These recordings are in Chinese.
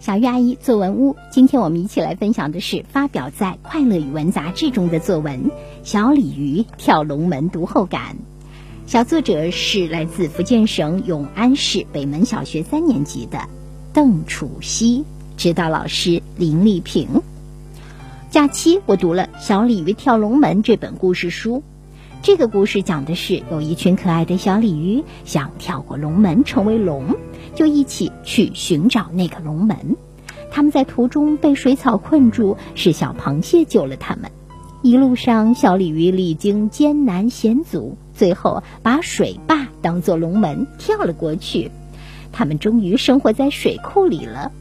小鱼阿姨作文屋，今天我们一起来分享的是发表在《快乐语文》杂志中的作文《小鲤鱼跳龙门》读后感。小作者是来自福建省永安市北门小学三年级的邓楚熙，指导老师林丽萍。假期我读了《小鲤鱼跳龙门》这本故事书，这个故事讲的是有一群可爱的小鲤鱼想跳过龙门成为龙。就一起去寻找那个龙门。他们在途中被水草困住，是小螃蟹救了他们。一路上，小鲤鱼历经艰难险阻，最后把水坝当做龙门跳了过去。他们终于生活在水库里了。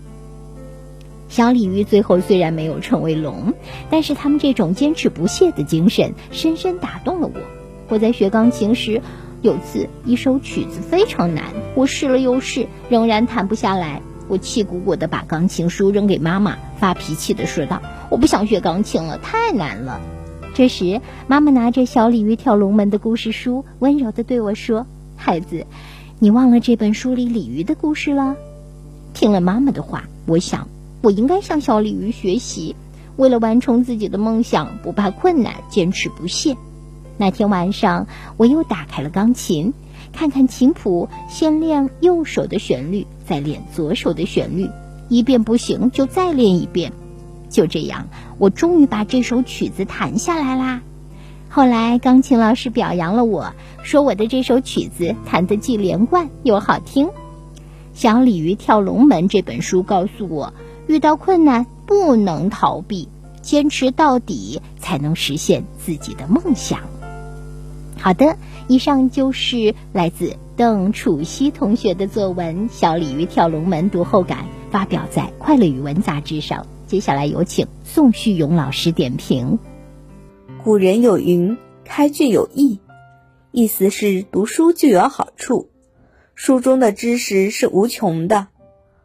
小鲤鱼最后虽然没有成为龙，但是他们这种坚持不懈的精神深深打动了我。我在学钢琴时。有次，一首曲子非常难，我试了又试，仍然弹不下来。我气鼓鼓地把钢琴书扔给妈妈，发脾气地说道：“我不想学钢琴了，太难了。”这时，妈妈拿着《小鲤鱼跳龙门》的故事书，温柔地对我说：“孩子，你忘了这本书里鲤鱼的故事了？”听了妈妈的话，我想，我应该向小鲤鱼学习，为了完成自己的梦想，不怕困难，坚持不懈。那天晚上，我又打开了钢琴，看看琴谱，先练右手的旋律，再练左手的旋律，一遍不行就再练一遍。就这样，我终于把这首曲子弹下来啦。后来，钢琴老师表扬了我，说我的这首曲子弹得既连贯又好听。《小鲤鱼跳龙门》这本书告诉我，遇到困难不能逃避，坚持到底才能实现自己的梦想。好的，以上就是来自邓楚熙同学的作文《小鲤鱼跳龙门》读后感，发表在《快乐语文》杂志上。接下来有请宋旭勇老师点评。古人有云：“开卷有益”，意思是读书就有好处。书中的知识是无穷的，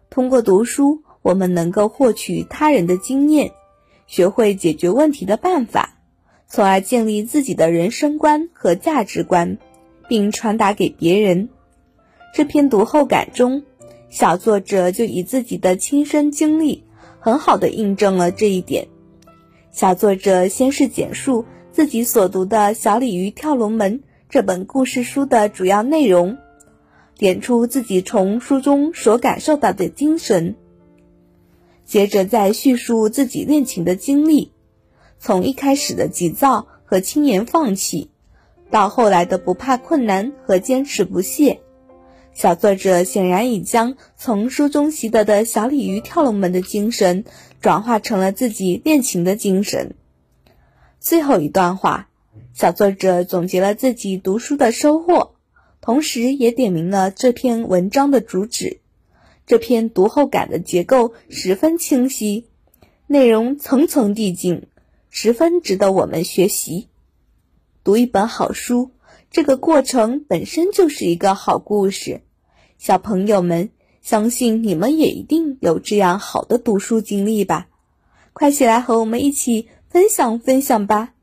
通过读书，我们能够获取他人的经验，学会解决问题的办法。从而建立自己的人生观和价值观，并传达给别人。这篇读后感中，小作者就以自己的亲身经历，很好的印证了这一点。小作者先是简述自己所读的《小鲤鱼跳龙门》这本故事书的主要内容，点出自己从书中所感受到的精神，接着再叙述自己练琴的经历。从一开始的急躁和轻言放弃，到后来的不怕困难和坚持不懈，小作者显然已将从书中习得的小鲤鱼跳龙门的精神，转化成了自己练琴的精神。最后一段话，小作者总结了自己读书的收获，同时也点明了这篇文章的主旨。这篇读后感的结构十分清晰，内容层层递进。十分值得我们学习。读一本好书，这个过程本身就是一个好故事。小朋友们，相信你们也一定有这样好的读书经历吧？快起来和我们一起分享分享吧！